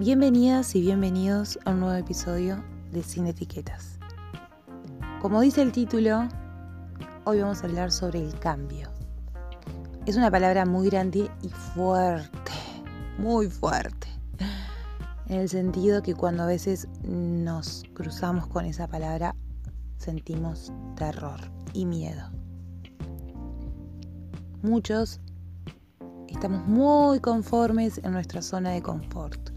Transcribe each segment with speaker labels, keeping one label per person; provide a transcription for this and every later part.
Speaker 1: Bienvenidas y bienvenidos a un nuevo episodio de Sin Etiquetas. Como dice el título, hoy vamos a hablar sobre el cambio. Es una palabra muy grande y fuerte, muy fuerte. En el sentido que cuando a veces nos cruzamos con esa palabra sentimos terror y miedo. Muchos estamos muy conformes en nuestra zona de confort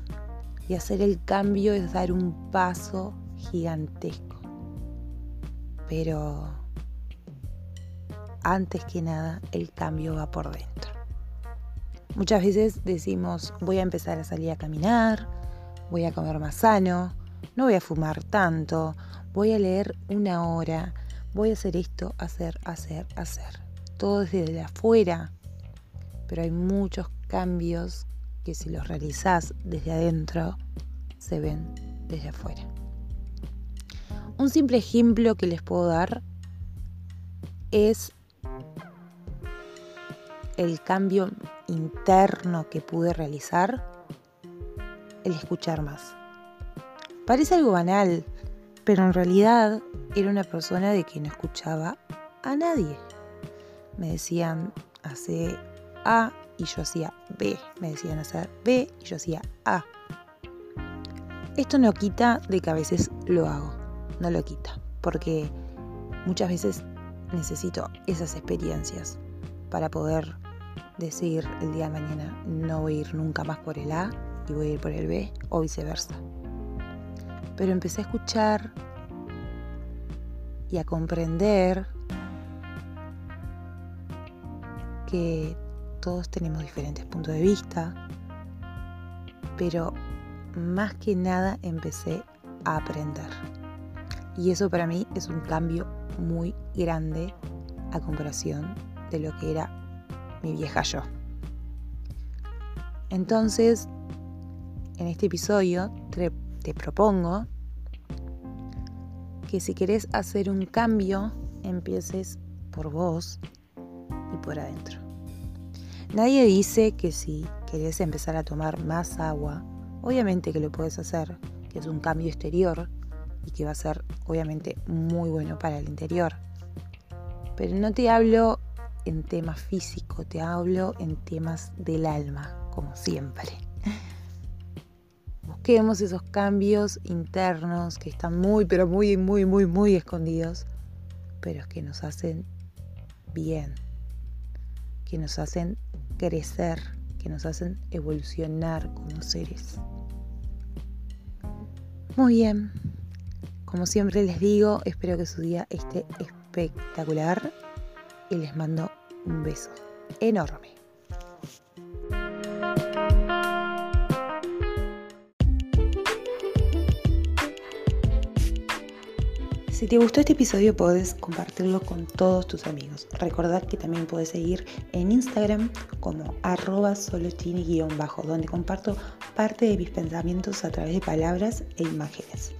Speaker 1: y hacer el cambio es dar un paso gigantesco. Pero antes que nada, el cambio va por dentro. Muchas veces decimos, voy a empezar a salir a caminar, voy a comer más sano, no voy a fumar tanto, voy a leer una hora, voy a hacer esto, hacer, hacer, hacer. Todo desde afuera, pero hay muchos cambios que si los realizás desde adentro, se ven desde afuera. Un simple ejemplo que les puedo dar es el cambio interno que pude realizar, el escuchar más. Parece algo banal, pero en realidad era una persona de que no escuchaba a nadie. Me decían hace A y yo hacía B. Me decían hacer B y yo hacía A. Esto no quita de que a veces lo hago, no lo quita, porque muchas veces necesito esas experiencias para poder decir el día de mañana no voy a ir nunca más por el A y voy a ir por el B o viceversa. Pero empecé a escuchar y a comprender que todos tenemos diferentes puntos de vista, pero más que nada empecé a aprender. Y eso para mí es un cambio muy grande a comparación de lo que era mi vieja yo. Entonces, en este episodio te, te propongo que si querés hacer un cambio, empieces por vos y por adentro. Nadie dice que si querés empezar a tomar más agua, obviamente que lo puedes hacer, que es un cambio exterior y que va a ser obviamente muy bueno para el interior. Pero no te hablo en temas físicos, te hablo en temas del alma, como siempre. Busquemos esos cambios internos que están muy, pero muy, muy, muy, muy escondidos, pero que nos hacen bien, que nos hacen crecer, que nos hacen evolucionar como seres. Muy bien, como siempre les digo, espero que su día esté espectacular y les mando un beso enorme. Si te gustó este episodio puedes compartirlo con todos tus amigos. Recordad que también puedes seguir en Instagram como arroba solochini-bajo, donde comparto parte de mis pensamientos a través de palabras e imágenes.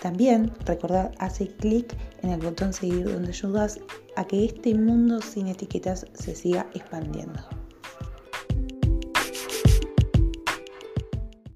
Speaker 1: También recordad hace clic en el botón seguir donde ayudas a que este mundo sin etiquetas se siga expandiendo.